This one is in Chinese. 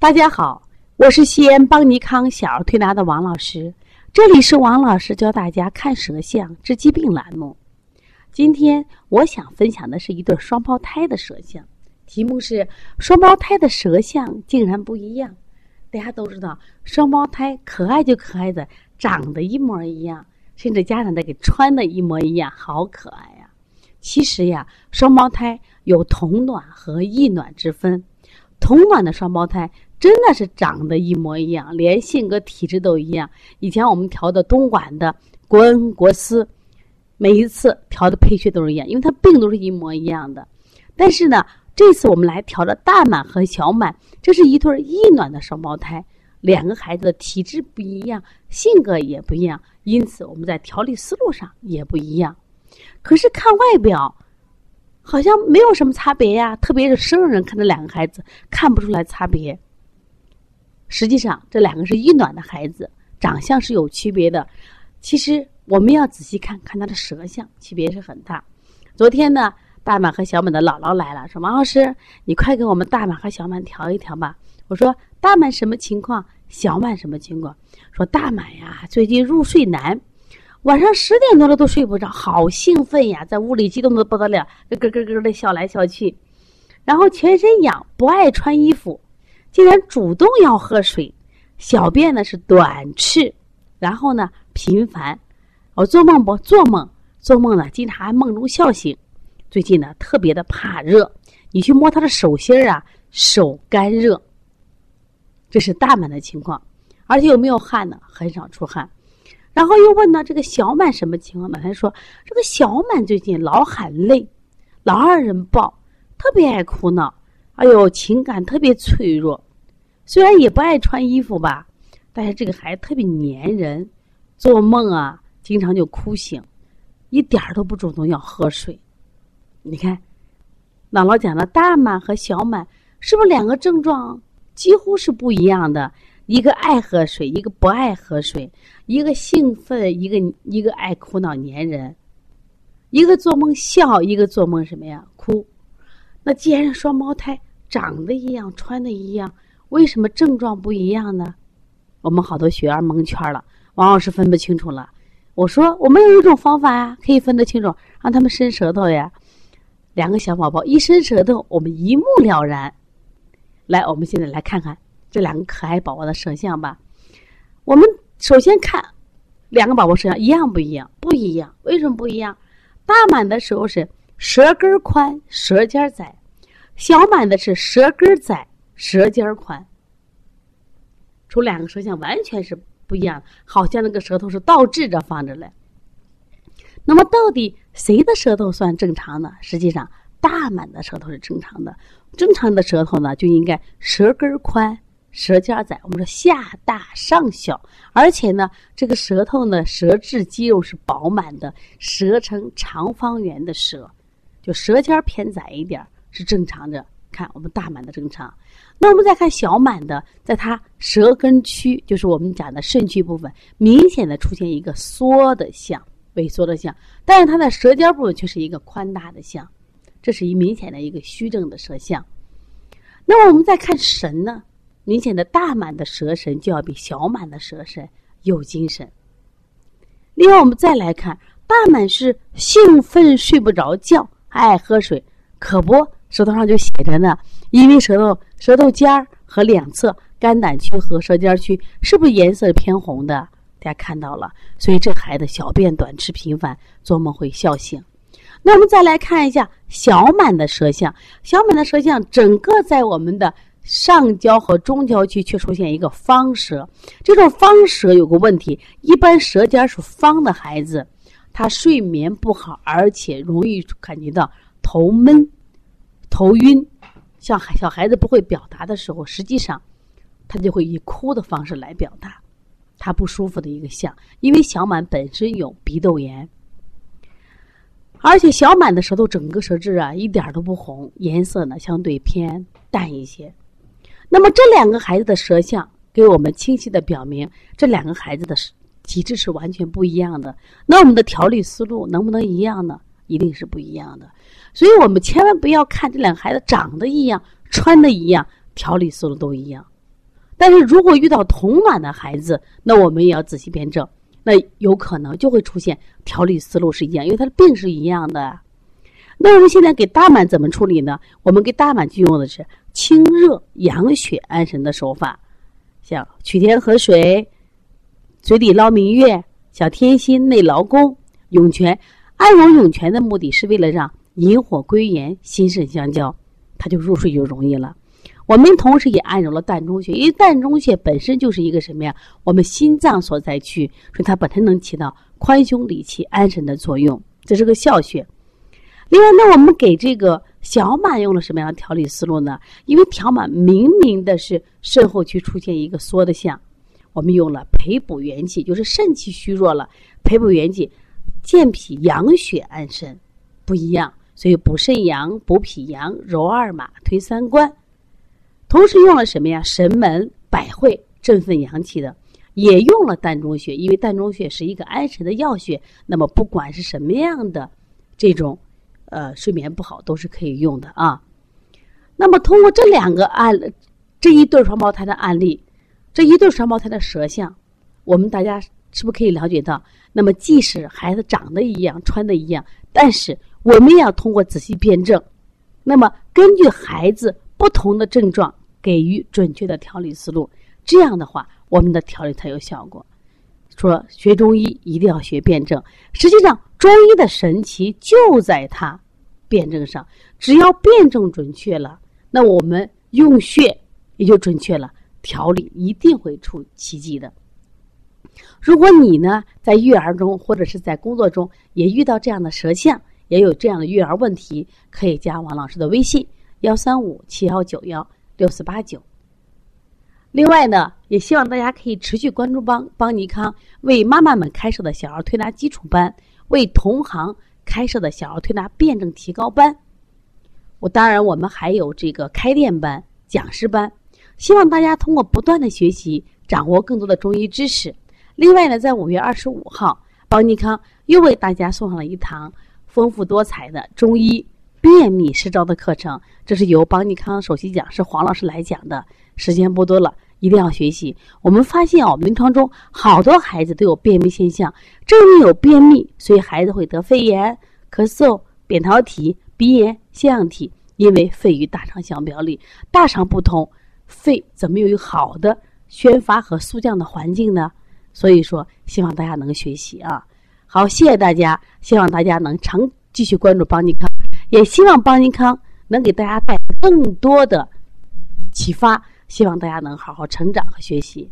大家好，我是西安邦尼康小儿推拿的王老师，这里是王老师教大家看舌象治疾病栏目。今天我想分享的是一对双胞胎的舌象，题目是双胞胎的舌象竟然不一样。大家都知道，双胞胎可爱就可爱的，长得一模一样，甚至家长的给穿的一模一样，好可爱呀！其实呀，双胞胎有同卵和异卵之分，同卵的双胞胎。真的是长得一模一样，连性格体质都一样。以前我们调的东莞的国恩国思，每一次调的配穴都是一样，因为它病都是一模一样的。但是呢，这次我们来调的大满和小满，这是一对异卵的双胞胎，两个孩子的体质不一样，性格也不一样，因此我们在调理思路上也不一样。可是看外表，好像没有什么差别呀，特别是生人看这两个孩子看不出来差别。实际上，这两个是异卵的孩子，长相是有区别的。其实我们要仔细看看他的舌象，区别是很大。昨天呢，大满和小满的姥姥来了，说：“王老师，你快给我们大满和小满调一调吧。”我说：“大满什么情况？小满什么情况？”说：“大满呀，最近入睡难，晚上十点多了都睡不着，好兴奋呀，在屋里激动的不得了，咯咯咯咯的笑来笑去，然后全身痒，不爱穿衣服。”竟然主动要喝水，小便呢是短赤，然后呢频繁，我做梦不做梦，做梦呢经常梦中笑醒。最近呢特别的怕热，你去摸他的手心啊，手干热。这是大满的情况，而且有没有汗呢？很少出汗。然后又问呢这个小满什么情况呢？他说这个小满最近老喊累，老二人抱，特别爱哭闹，哎呦情感特别脆弱。虽然也不爱穿衣服吧，但是这个孩子特别粘人，做梦啊经常就哭醒，一点儿都不主动要喝水。你看，姥姥讲的大满和小满是不是两个症状几乎是不一样的？一个爱喝水，一个不爱喝水；一个兴奋，一个一个爱哭闹粘人；一个做梦笑，一个做梦什么呀哭。那既然是双胞胎，长得一样，穿的一样。为什么症状不一样呢？我们好多学员蒙圈了，王老师分不清楚了。我说我们有一种方法呀，可以分得清楚，让他们伸舌头呀。两个小宝宝一伸舌头，我们一目了然。来，我们现在来看看这两个可爱宝宝的舌象吧。我们首先看两个宝宝舌象一样不一样？不一样。为什么不一样？大满的时候是舌根宽，舌尖窄；小满的是舌根窄。舌尖宽，出两个舌象完全是不一样，好像那个舌头是倒置着放着嘞。那么到底谁的舌头算正常呢？实际上，大满的舌头是正常的。正常的舌头呢，就应该舌根宽，舌尖窄。我们说下大上小，而且呢，这个舌头呢，舌质肌肉是饱满的，舌呈长方圆的舌，就舌尖偏窄一点是正常的。看我们大满的正常。那我们再看小满的，在它舌根区，就是我们讲的肾区部分，明显的出现一个缩的象，萎缩的象，但是它的舌尖部分却是一个宽大的象，这是一明显的一个虚症的舌象。那么我们再看神呢，明显的大满的舌神就要比小满的舌神有精神。另外，我们再来看大满是兴奋睡不着觉，爱喝水，可不。舌头上就写着呢，因为舌头舌头尖儿和两侧肝胆区和舌尖区是不是颜色偏红的？大家看到了，所以这孩子小便短吃频繁，做梦会笑醒。那我们再来看一下小满的舌象，小满的舌象整个在我们的上焦和中焦区却出现一个方舌。这种方舌有个问题，一般舌尖是方的孩子，他睡眠不好，而且容易感觉到头闷。头晕，像小孩子不会表达的时候，实际上他就会以哭的方式来表达他不舒服的一个象。因为小满本身有鼻窦炎，而且小满的舌头整个舌质啊一点都不红，颜色呢相对偏淡一些。那么这两个孩子的舌象给我们清晰的表明，这两个孩子的体质是完全不一样的。那我们的调理思路能不能一样呢？一定是不一样的。所以我们千万不要看这两个孩子长得一样，穿的一样，调理思路都一样，但是如果遇到同卵的孩子，那我们也要仔细辩证，那有可能就会出现调理思路是一样，因为他的病是一样的。那我们现在给大满怎么处理呢？我们给大满就用的是清热养血安神的手法，像取天河水、嘴里捞明月、小天心内劳宫、涌泉。按揉涌泉的目的是为了让引火归元、心肾相交，他就入睡就容易了。我们同时也按揉了膻中穴，因为膻中穴本身就是一个什么呀？我们心脏所在区，所以它本身能起到宽胸理气、安神的作用，这是个笑穴。另外，那我们给这个小满用了什么样的调理思路呢？因为调满明明的是肾后区出现一个缩的象，我们用了培补元气，就是肾气虚弱了，培补元气，健脾养血安神，不一样。所以补肾阳、补脾阳、揉二马、推三关。同时用了什么呀？神门、百会，振奋阳气的，也用了膻中穴，因为膻中穴是一个安神的要穴。那么不管是什么样的这种，呃，睡眠不好都是可以用的啊。那么通过这两个案，这一对双胞胎的案例，这一对双胞胎的舌象，我们大家是不是可以了解到？那么即使孩子长得一样，穿的一样，但是我们也要通过仔细辩证，那么根据孩子不同的症状。给予准确的调理思路，这样的话，我们的调理才有效果。说学中医一定要学辩证，实际上中医的神奇就在它辩证上。只要辩证准确了，那我们用穴也就准确了，调理一定会出奇迹的。如果你呢在育儿中或者是在工作中也遇到这样的舌象，也有这样的育儿问题，可以加王老师的微信：幺三五七幺九幺。六四八九。另外呢，也希望大家可以持续关注邦邦尼康为妈妈们开设的小儿推拿基础班，为同行开设的小儿推拿辩证提高班。我当然，我们还有这个开店班、讲师班，希望大家通过不断的学习，掌握更多的中医知识。另外呢，在五月二十五号，邦尼康又为大家送上了一堂丰富多彩的中医。便秘失招的课程，这是由邦尼康首席讲师黄老师来讲的。时间不多了，一定要学习。我们发现哦，临床中好多孩子都有便秘现象，正因为有便秘，所以孩子会得肺炎、咳嗽、扁桃体、鼻炎、腺样体。因为肺与大肠相表里，大肠不通，肺怎么又有好的宣发和肃降的环境呢？所以说，希望大家能学习啊。好，谢谢大家，希望大家能长继续关注邦尼康。也希望邦尼康能给大家带来更多的启发，希望大家能好好成长和学习。